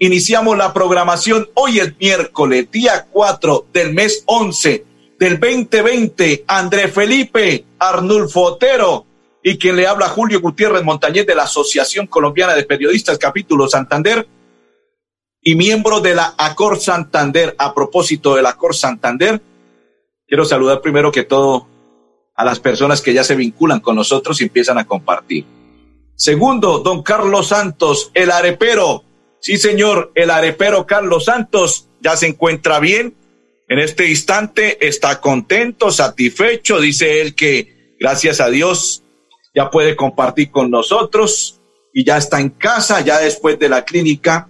Iniciamos la programación hoy el miércoles, día 4 del mes 11 del 2020. André Felipe Arnulfo Otero y quien le habla Julio Gutiérrez Montañez de la Asociación Colombiana de Periodistas Capítulo Santander y miembro de la Acor Santander. A propósito del Acor Santander, quiero saludar primero que todo a las personas que ya se vinculan con nosotros y empiezan a compartir. Segundo, don Carlos Santos, el arepero. Sí, señor, el arepero Carlos Santos ya se encuentra bien. En este instante está contento, satisfecho. Dice él que gracias a Dios ya puede compartir con nosotros y ya está en casa, ya después de la clínica,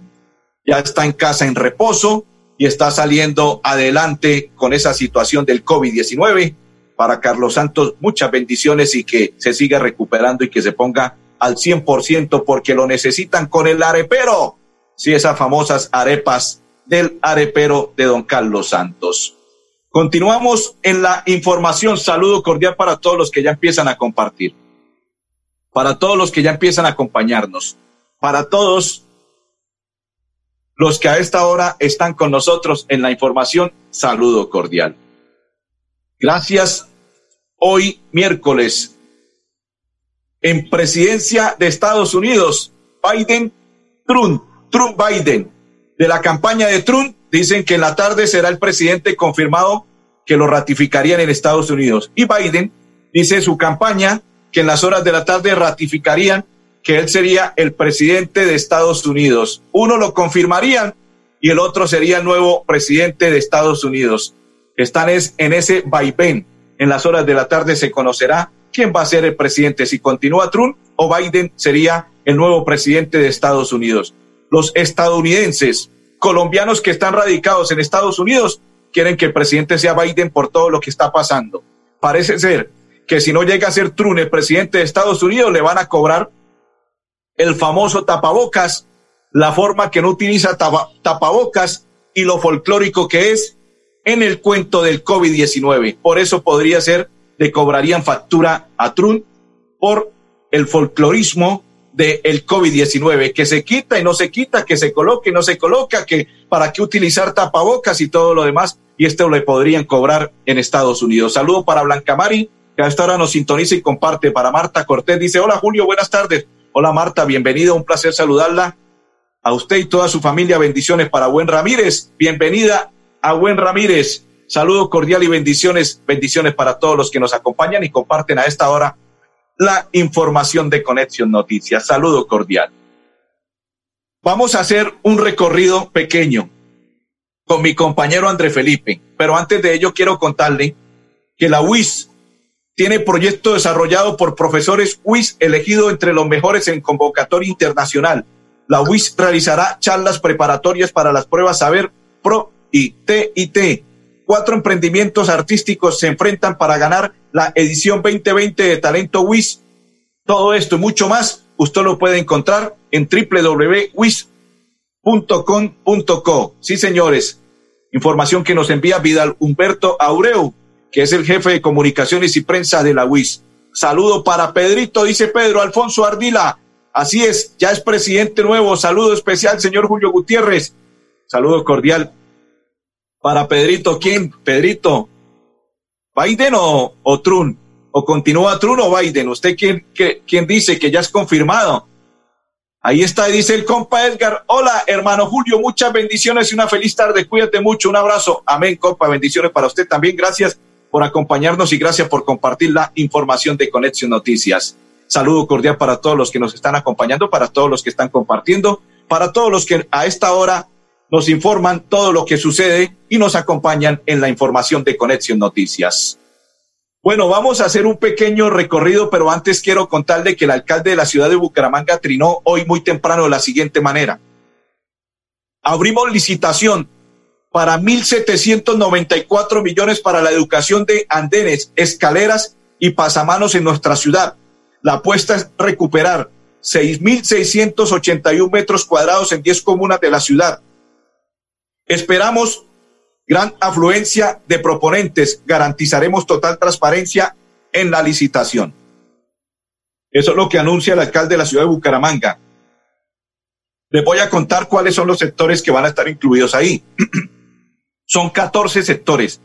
ya está en casa en reposo y está saliendo adelante con esa situación del COVID-19 para Carlos Santos muchas bendiciones y que se siga recuperando y que se ponga al 100% porque lo necesitan con el arepero. Sí, esas famosas arepas del arepero de don Carlos Santos. Continuamos en la información. Saludo cordial para todos los que ya empiezan a compartir. Para todos los que ya empiezan a acompañarnos. Para todos los que a esta hora están con nosotros en la información, saludo cordial. Gracias hoy miércoles. En presidencia de Estados Unidos, Biden, Trump, Trump, Biden. De la campaña de Trump, dicen que en la tarde será el presidente confirmado que lo ratificarían en Estados Unidos. Y Biden dice su campaña que en las horas de la tarde ratificarían que él sería el presidente de Estados Unidos. Uno lo confirmarían y el otro sería el nuevo presidente de Estados Unidos. Están es en ese vaivén en las horas de la tarde se conocerá quién va a ser el presidente, si continúa Trump o Biden sería el nuevo presidente de Estados Unidos. Los estadounidenses, colombianos que están radicados en Estados Unidos, quieren que el presidente sea Biden por todo lo que está pasando. Parece ser que si no llega a ser Trump el presidente de Estados Unidos, le van a cobrar el famoso tapabocas, la forma que no utiliza tapabocas y lo folclórico que es en el cuento del COVID-19. Por eso podría ser, le cobrarían factura a Trump por el folclorismo del COVID-19, que se quita y no se quita, que se coloque y no se coloca, que para qué utilizar tapabocas y todo lo demás, y esto le podrían cobrar en Estados Unidos. Saludo para Blanca Mari, que a esta hora nos sintoniza y comparte. Para Marta Cortés, dice, hola Julio, buenas tardes. Hola Marta, bienvenida, un placer saludarla. A usted y toda su familia, bendiciones para Buen Ramírez, bienvenida a Buen Ramírez. Saludo cordial y bendiciones, bendiciones para todos los que nos acompañan y comparten a esta hora la información de Conexión Noticias. Saludo cordial. Vamos a hacer un recorrido pequeño con mi compañero André Felipe, pero antes de ello quiero contarle que la UIS tiene proyecto desarrollado por profesores UIS elegidos entre los mejores en convocatoria internacional. La UIS realizará charlas preparatorias para las pruebas Saber Pro y TIT. Cuatro emprendimientos artísticos se enfrentan para ganar la edición 2020 de Talento WIS. Todo esto y mucho más, usted lo puede encontrar en www.wis.com.co. Sí, señores. Información que nos envía Vidal Humberto Aureu, que es el jefe de comunicaciones y prensa de la WIS. Saludo para Pedrito, dice Pedro Alfonso Ardila. Así es, ya es presidente nuevo. Saludo especial, señor Julio Gutiérrez. Saludo cordial para Pedrito, ¿quién? Pedrito, ¿Biden o, o? ¿O continúa Trump o Biden? ¿Usted quién, quién dice que ya es confirmado? Ahí está, dice el compa Edgar. Hola, hermano Julio, muchas bendiciones y una feliz tarde. Cuídate mucho, un abrazo. Amén, compa. Bendiciones para usted también. Gracias por acompañarnos y gracias por compartir la información de Conexión Noticias. Saludo cordial para todos los que nos están acompañando, para todos los que están compartiendo, para todos los que a esta hora nos informan todo lo que sucede y nos acompañan en la información de Conexión Noticias. Bueno, vamos a hacer un pequeño recorrido, pero antes quiero contarle que el alcalde de la ciudad de Bucaramanga trinó hoy muy temprano de la siguiente manera. Abrimos licitación para 1.794 millones para la educación de andenes, escaleras y pasamanos en nuestra ciudad. La apuesta es recuperar 6.681 metros cuadrados en 10 comunas de la ciudad. Esperamos gran afluencia de proponentes. Garantizaremos total transparencia en la licitación. Eso es lo que anuncia el alcalde de la ciudad de Bucaramanga. Les voy a contar cuáles son los sectores que van a estar incluidos ahí. son 14 sectores,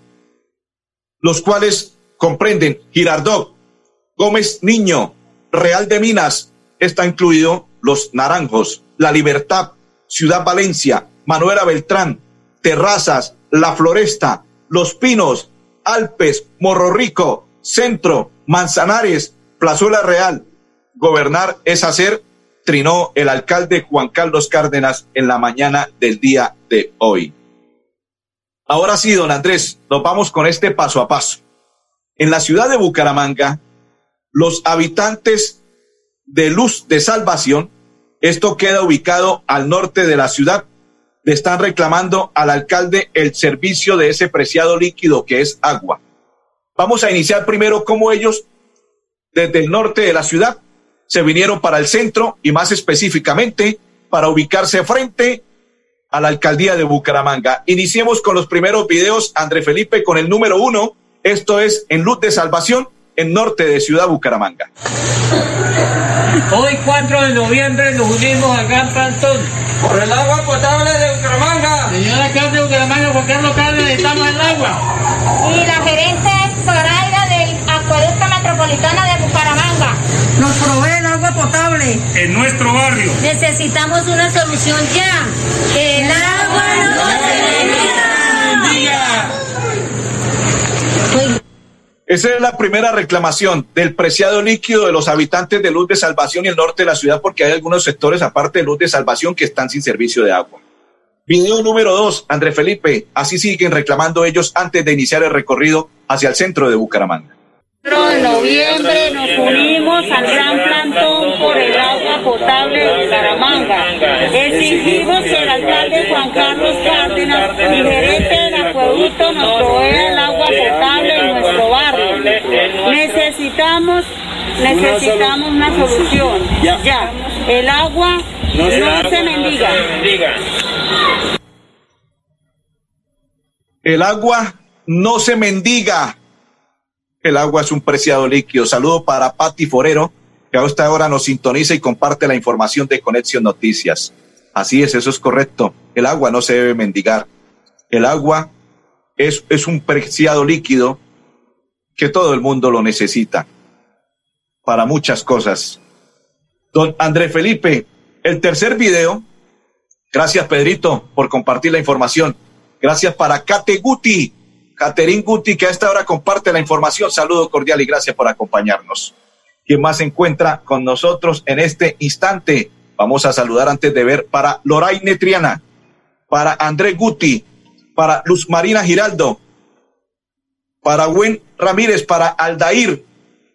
los cuales comprenden Girardot, Gómez Niño, Real de Minas, está incluido Los Naranjos, La Libertad, Ciudad Valencia, Manuela Beltrán, Terrazas, La Floresta, Los Pinos, Alpes, Morro Rico, Centro, Manzanares, Plazuela Real. Gobernar es hacer, trinó el alcalde Juan Carlos Cárdenas en la mañana del día de hoy. Ahora sí, don Andrés, nos vamos con este paso a paso. En la ciudad de Bucaramanga, los habitantes de Luz de Salvación, esto queda ubicado al norte de la ciudad, le están reclamando al alcalde el servicio de ese preciado líquido que es agua. Vamos a iniciar primero cómo ellos, desde el norte de la ciudad, se vinieron para el centro y más específicamente para ubicarse frente a la alcaldía de Bucaramanga. Iniciemos con los primeros videos, André Felipe, con el número uno. Esto es en Luz de Salvación, en norte de Ciudad Bucaramanga. Hoy 4 de noviembre nos unimos al Gran Plantón por el agua potable de Bucaramanga. Señora de Bucaramanga, ¿por qué local necesitamos el agua? Y la gerente Zoraida del Acueducto Metropolitana de Bucaramanga. Nos provee el agua potable. En nuestro barrio. Necesitamos una solución ya. El agua Esa es la primera reclamación del preciado líquido de los habitantes de Luz de Salvación y el norte de la ciudad, porque hay algunos sectores, aparte de Luz de Salvación, que están sin servicio de agua. Video número dos, André Felipe. Así siguen reclamando ellos antes de iniciar el recorrido hacia el centro de Bucaramanga. de noviembre nos unimos al gran plantón por el agua potable de Bucaramanga. Exigimos que el alcalde Juan Carlos Cárdenas y gerente nos el agua potable en nuestro barrio. Necesitamos, necesitamos una solución. Ya, el agua no se mendiga. El agua no se mendiga. El agua es un preciado líquido. Saludo para Patti Forero, que a esta hora nos sintoniza y comparte la información de Conexión Noticias. Así es, eso es correcto. El agua no se debe mendigar. El agua es, es un preciado líquido que todo el mundo lo necesita para muchas cosas. Don André Felipe, el tercer video. Gracias, Pedrito, por compartir la información. Gracias para Kate Guti, Caterín Guti, que a esta hora comparte la información. Saludo cordial y gracias por acompañarnos. ¿Quién más se encuentra con nosotros en este instante? Vamos a saludar antes de ver para Loraine Triana, para André Guti, para Luz Marina Giraldo, para Gwen Ramírez, para Aldair,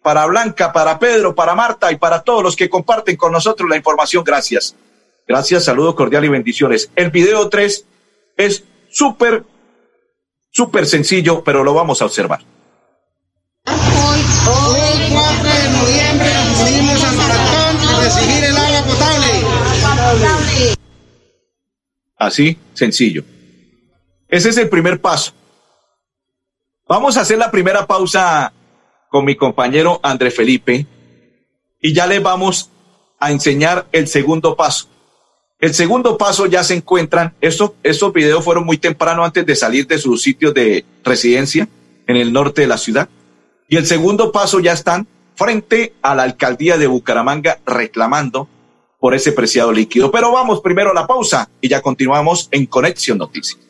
para Blanca, para Pedro, para Marta y para todos los que comparten con nosotros la información. Gracias. Gracias, saludo cordial y bendiciones. El video 3 es súper, súper sencillo, pero lo vamos a observar. Hoy, hoy 4 de noviembre nos unimos al maratón a recibir el agua potable. Así, sencillo. Ese es el primer paso. Vamos a hacer la primera pausa con mi compañero André Felipe y ya le vamos a enseñar el segundo paso. El segundo paso ya se encuentran, estos, estos videos fueron muy temprano antes de salir de sus sitios de residencia en el norte de la ciudad. Y el segundo paso ya están frente a la alcaldía de Bucaramanga reclamando por ese preciado líquido. Pero vamos primero a la pausa y ya continuamos en Conexión Noticias.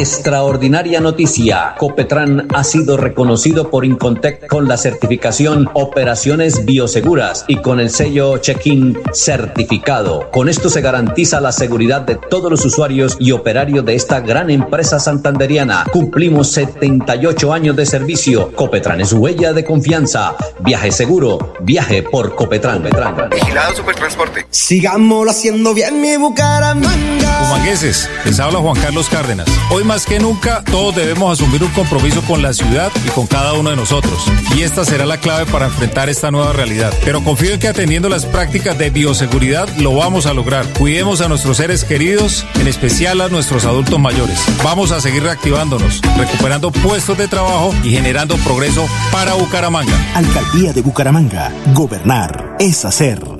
Extraordinaria noticia. Copetran ha sido reconocido por Incontec con la certificación Operaciones Bioseguras y con el sello Check-in certificado. Con esto se garantiza la seguridad de todos los usuarios y operarios de esta gran empresa santanderiana. Cumplimos 78 años de servicio. Copetran es huella de confianza. Viaje seguro. Viaje por Copetran. Vigilado Supertransporte. Sigámoslo haciendo bien mi Bucaramanga. Humangueses, les habla Juan Carlos Cárdenas. Hoy más que nunca, todos debemos asumir un compromiso con la ciudad y con cada uno de nosotros. Y esta será la clave para enfrentar esta nueva realidad. Pero confío en que atendiendo las prácticas de bioseguridad lo vamos a lograr. Cuidemos a nuestros seres queridos, en especial a nuestros adultos mayores. Vamos a seguir reactivándonos, recuperando puestos de trabajo y generando progreso para Bucaramanga. Alcaldía de Bucaramanga. Gobernar es hacer.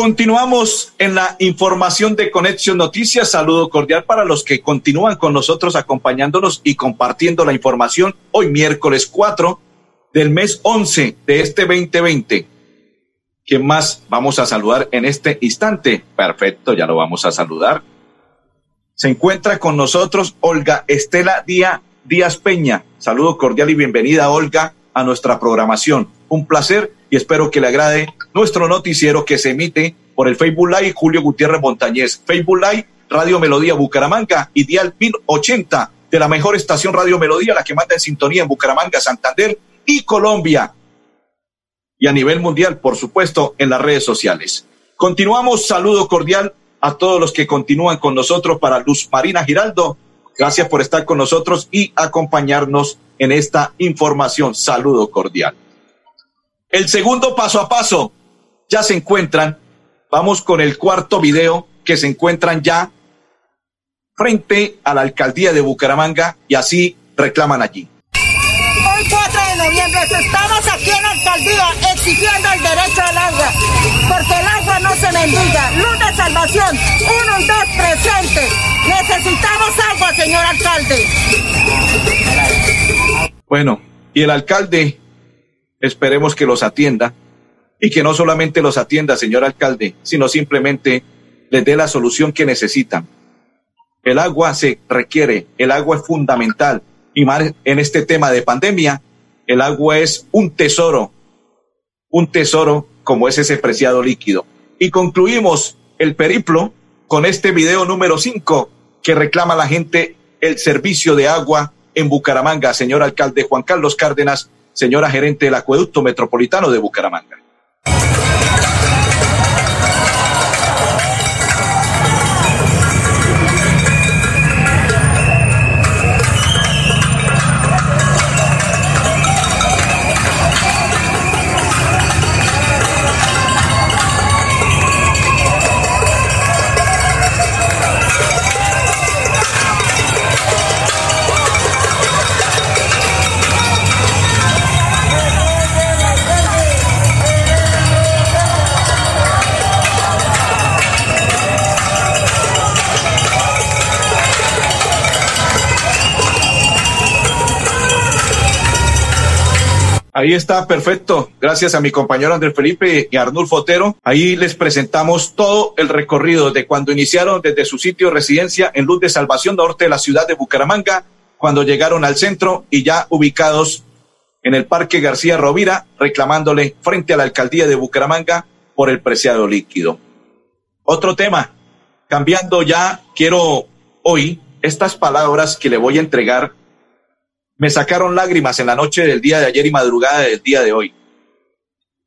Continuamos en la información de Conexión Noticias. Saludo cordial para los que continúan con nosotros acompañándonos y compartiendo la información hoy miércoles 4 del mes 11 de este 2020. ¿Quién más vamos a saludar en este instante? Perfecto, ya lo vamos a saludar. Se encuentra con nosotros Olga Estela Díaz, Díaz Peña. Saludo cordial y bienvenida, Olga, a nuestra programación. Un placer y espero que le agrade nuestro noticiero que se emite por el Facebook Live Julio Gutiérrez Montañez, Facebook Live Radio Melodía Bucaramanga y Dial 1080 de la mejor estación Radio Melodía, la que manda en sintonía en Bucaramanga, Santander y Colombia. Y a nivel mundial, por supuesto, en las redes sociales. Continuamos, saludo cordial a todos los que continúan con nosotros para Luz Marina Giraldo. Gracias por estar con nosotros y acompañarnos en esta información. Saludo cordial. El segundo paso a paso ya se encuentran. Vamos con el cuarto video que se encuentran ya frente a la alcaldía de Bucaramanga y así reclaman allí. Hoy 4 de noviembre estamos aquí en la alcaldía exigiendo el derecho al agua, porque el agua no se mendiga. Luz de salvación, uno y dos presentes. Necesitamos agua, señor alcalde. Bueno, y el alcalde esperemos que los atienda y que no solamente los atienda, señor alcalde, sino simplemente les dé la solución que necesitan. El agua se requiere, el agua es fundamental y más en este tema de pandemia, el agua es un tesoro, un tesoro como es ese preciado líquido. Y concluimos el periplo con este video número 5 que reclama la gente el servicio de agua en Bucaramanga, señor alcalde Juan Carlos Cárdenas, señora gerente del Acueducto Metropolitano de Bucaramanga. Ahí está, perfecto. Gracias a mi compañero Andrés Felipe y Arnulfo Otero. Ahí les presentamos todo el recorrido de cuando iniciaron desde su sitio de residencia en Luz de Salvación Norte de la ciudad de Bucaramanga, cuando llegaron al centro y ya ubicados en el Parque García Rovira, reclamándole frente a la alcaldía de Bucaramanga por el preciado líquido. Otro tema, cambiando ya, quiero hoy estas palabras que le voy a entregar me sacaron lágrimas en la noche del día de ayer y madrugada del día de hoy,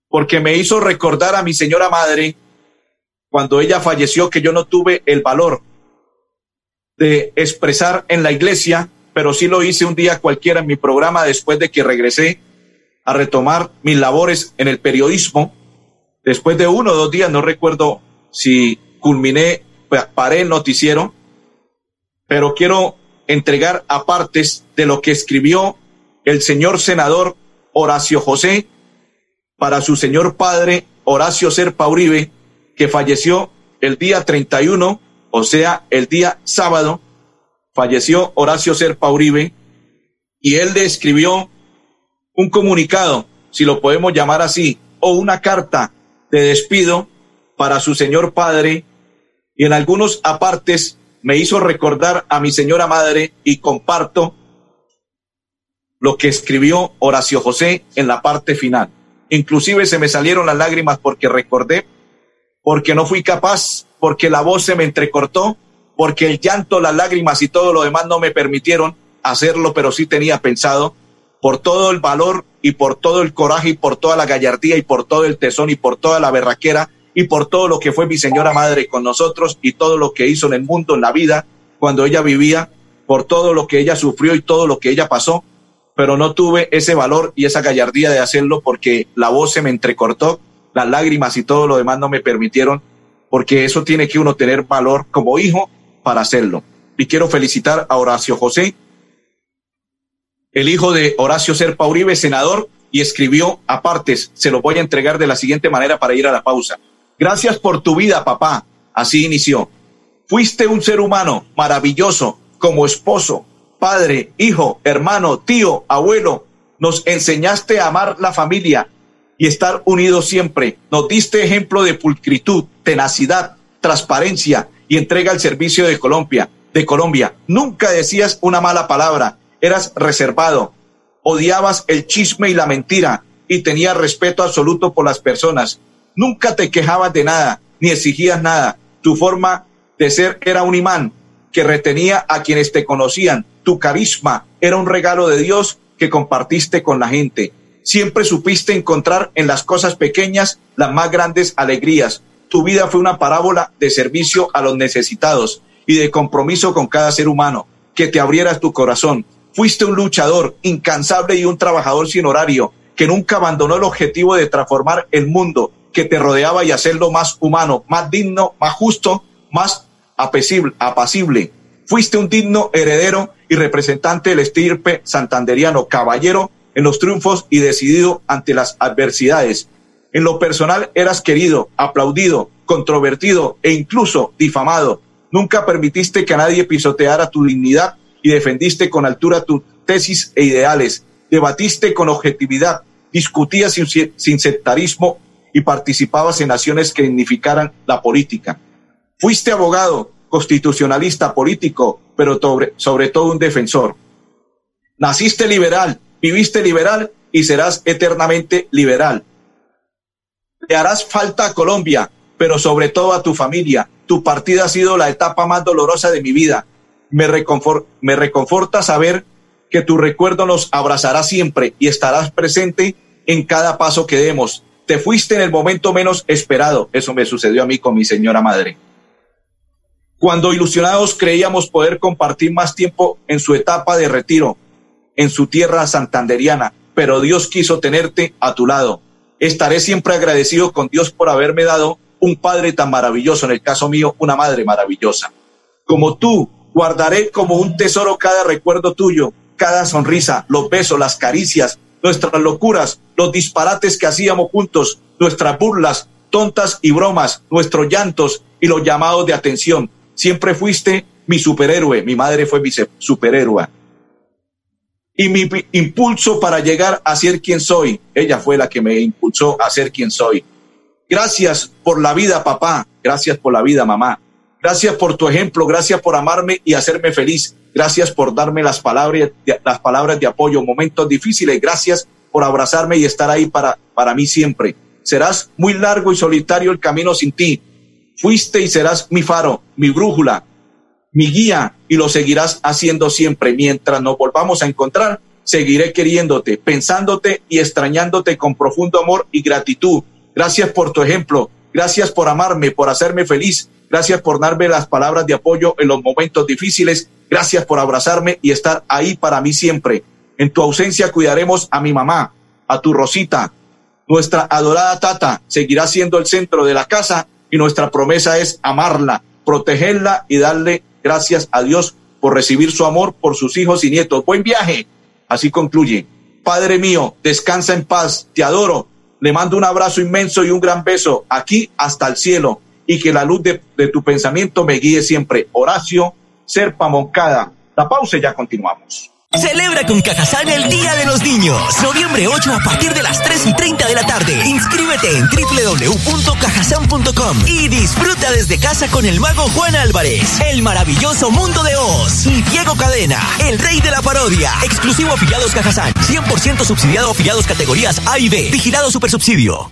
porque me hizo recordar a mi señora madre cuando ella falleció que yo no tuve el valor de expresar en la iglesia, pero sí lo hice un día cualquiera en mi programa después de que regresé a retomar mis labores en el periodismo. Después de uno o dos días, no recuerdo si culminé, paré el noticiero, pero quiero entregar apartes de lo que escribió el señor senador Horacio José para su señor padre Horacio Serpa Uribe, que falleció el día 31, o sea, el día sábado, falleció Horacio Serpa Uribe, y él le escribió un comunicado, si lo podemos llamar así, o una carta de despido para su señor padre, y en algunos apartes me hizo recordar a mi señora madre y comparto lo que escribió Horacio José en la parte final. Inclusive se me salieron las lágrimas porque recordé, porque no fui capaz, porque la voz se me entrecortó, porque el llanto, las lágrimas y todo lo demás no me permitieron hacerlo, pero sí tenía pensado por todo el valor y por todo el coraje y por toda la gallardía y por todo el tesón y por toda la berraquera y por todo lo que fue mi señora madre con nosotros y todo lo que hizo en el mundo, en la vida, cuando ella vivía, por todo lo que ella sufrió y todo lo que ella pasó, pero no tuve ese valor y esa gallardía de hacerlo porque la voz se me entrecortó, las lágrimas y todo lo demás no me permitieron, porque eso tiene que uno tener valor como hijo para hacerlo. Y quiero felicitar a Horacio José, el hijo de Horacio Serpa Uribe, senador, y escribió apartes, se lo voy a entregar de la siguiente manera para ir a la pausa. Gracias por tu vida, papá. Así inició. Fuiste un ser humano maravilloso como esposo, padre, hijo, hermano, tío, abuelo. Nos enseñaste a amar la familia y estar unidos siempre. Nos diste ejemplo de pulcritud, tenacidad, transparencia y entrega al servicio de Colombia. De Colombia. Nunca decías una mala palabra. Eras reservado. Odiabas el chisme y la mentira y tenías respeto absoluto por las personas. Nunca te quejabas de nada, ni exigías nada. Tu forma de ser era un imán que retenía a quienes te conocían. Tu carisma era un regalo de Dios que compartiste con la gente. Siempre supiste encontrar en las cosas pequeñas las más grandes alegrías. Tu vida fue una parábola de servicio a los necesitados y de compromiso con cada ser humano. Que te abrieras tu corazón. Fuiste un luchador incansable y un trabajador sin horario que nunca abandonó el objetivo de transformar el mundo que te rodeaba y hacerlo más humano, más digno, más justo, más apacible. apacible. Fuiste un digno heredero y representante del estirpe santanderiano, caballero en los triunfos y decidido ante las adversidades. En lo personal eras querido, aplaudido, controvertido e incluso difamado. Nunca permitiste que nadie pisoteara tu dignidad y defendiste con altura tus tesis e ideales. Debatiste con objetividad, discutías sin, sin sectarismo y participabas en acciones que dignificaran la política. Fuiste abogado, constitucionalista, político, pero sobre, todo un defensor. Naciste liberal, viviste liberal y serás eternamente liberal. Le harás falta a Colombia, pero sobre todo a tu familia. Tu partida ha sido la etapa más dolorosa de mi vida. Me, me reconforta saber que tu recuerdo nos abrazará siempre y estarás presente en cada paso que demos te fuiste en el momento menos esperado. Eso me sucedió a mí con mi señora madre. Cuando ilusionados creíamos poder compartir más tiempo en su etapa de retiro, en su tierra santanderiana, pero Dios quiso tenerte a tu lado. Estaré siempre agradecido con Dios por haberme dado un padre tan maravilloso, en el caso mío, una madre maravillosa. Como tú, guardaré como un tesoro cada recuerdo tuyo, cada sonrisa, los besos, las caricias, nuestras locuras, los disparates que hacíamos juntos, nuestras burlas, tontas y bromas, nuestros llantos y los llamados de atención. Siempre fuiste mi superhéroe, mi madre fue mi superhéroe. y mi impulso para llegar a ser quien soy. Ella fue la que me impulsó a ser quien soy. Gracias por la vida, papá. Gracias por la vida, mamá. Gracias por tu ejemplo. Gracias por amarme y hacerme feliz. Gracias por darme las palabras, las palabras de apoyo en momentos difíciles. Gracias por abrazarme y estar ahí para, para mí siempre. Serás muy largo y solitario el camino sin ti. Fuiste y serás mi faro, mi brújula, mi guía y lo seguirás haciendo siempre. Mientras nos volvamos a encontrar, seguiré queriéndote, pensándote y extrañándote con profundo amor y gratitud. Gracias por tu ejemplo. Gracias por amarme, por hacerme feliz. Gracias por darme las palabras de apoyo en los momentos difíciles. Gracias por abrazarme y estar ahí para mí siempre. En tu ausencia cuidaremos a mi mamá, a tu Rosita. Nuestra adorada Tata seguirá siendo el centro de la casa y nuestra promesa es amarla, protegerla y darle gracias a Dios por recibir su amor por sus hijos y nietos. Buen viaje. Así concluye. Padre mío, descansa en paz, te adoro. Le mando un abrazo inmenso y un gran beso aquí hasta el cielo y que la luz de, de tu pensamiento me guíe siempre. Horacio Serpa Moncada. La pausa y ya continuamos. Celebra con Cajazán el Día de los Niños. Noviembre 8 a partir de las 3 y 30 de la tarde. Inscríbete en www.cajazán.com y disfruta desde casa con el mago Juan Álvarez, el maravilloso mundo de Oz y Diego Cadena, el rey de la parodia. Exclusivo afiliados Cajazán. 100% subsidiado afiliados categorías A y B. Vigilado Supersubsidio.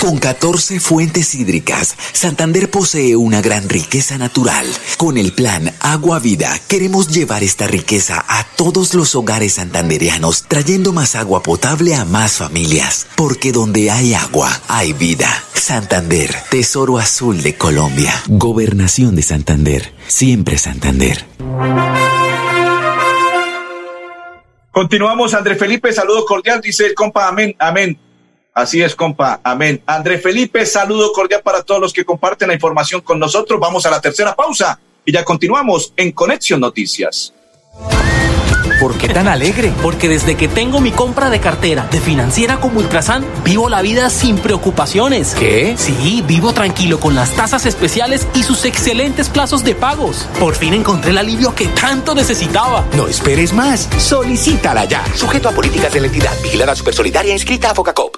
Con 14 fuentes hídricas, Santander posee una gran riqueza natural. Con el plan Agua Vida, queremos llevar esta riqueza a todos los hogares santandereanos, trayendo más agua potable a más familias. Porque donde hay agua, hay vida. Santander, Tesoro Azul de Colombia. Gobernación de Santander. Siempre Santander. Continuamos, André Felipe, saludo cordial, dice el compa, amén, amén. Así es, compa, amén. André Felipe, saludo cordial para todos los que comparten la información con nosotros. Vamos a la tercera pausa y ya continuamos en Conexión Noticias. ¿Por qué tan alegre? Porque desde que tengo mi compra de cartera de financiera como Ultrasan, vivo la vida sin preocupaciones. ¿Qué? Sí, vivo tranquilo con las tasas especiales y sus excelentes plazos de pagos. Por fin encontré el alivio que tanto necesitaba. No esperes más. Solicítala ya. Sujeto a políticas de la entidad. Vigilada Supersolidaria inscrita a Focacop.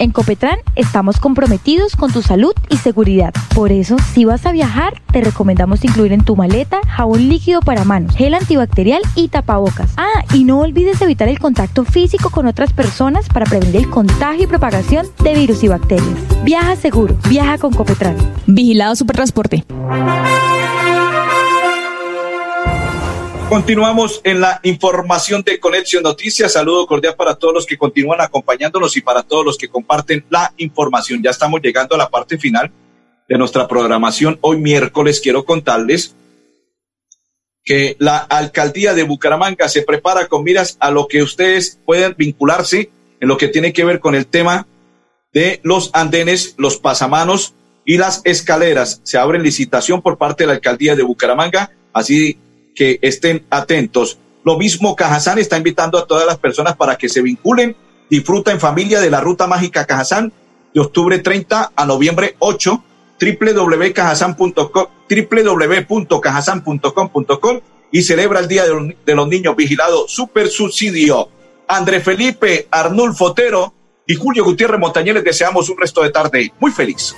En Copetran estamos comprometidos con tu salud y seguridad. Por eso, si vas a viajar, te recomendamos incluir en tu maleta jabón líquido para manos, gel antibacterial y tapabocas. Ah, y no olvides evitar el contacto físico con otras personas para prevenir el contagio y propagación de virus y bacterias. Viaja seguro, viaja con Copetran. Vigilado Supertransporte. Continuamos en la información de Conexión Noticias. Saludo cordial para todos los que continúan acompañándonos y para todos los que comparten la información. Ya estamos llegando a la parte final de nuestra programación. Hoy miércoles quiero contarles que la alcaldía de Bucaramanga se prepara con miras a lo que ustedes pueden vincularse en lo que tiene que ver con el tema de los andenes, los pasamanos y las escaleras. Se abre licitación por parte de la alcaldía de Bucaramanga, así que estén atentos. Lo mismo Cajazán está invitando a todas las personas para que se vinculen, disfruten en familia de la Ruta Mágica Cajazán de octubre 30 a noviembre 8, www.cajazán.com, y celebra el Día de los Niños Vigilado Super Subsidio. André Felipe, Arnulfo Otero y Julio Gutiérrez Montañez les deseamos un resto de tarde muy feliz.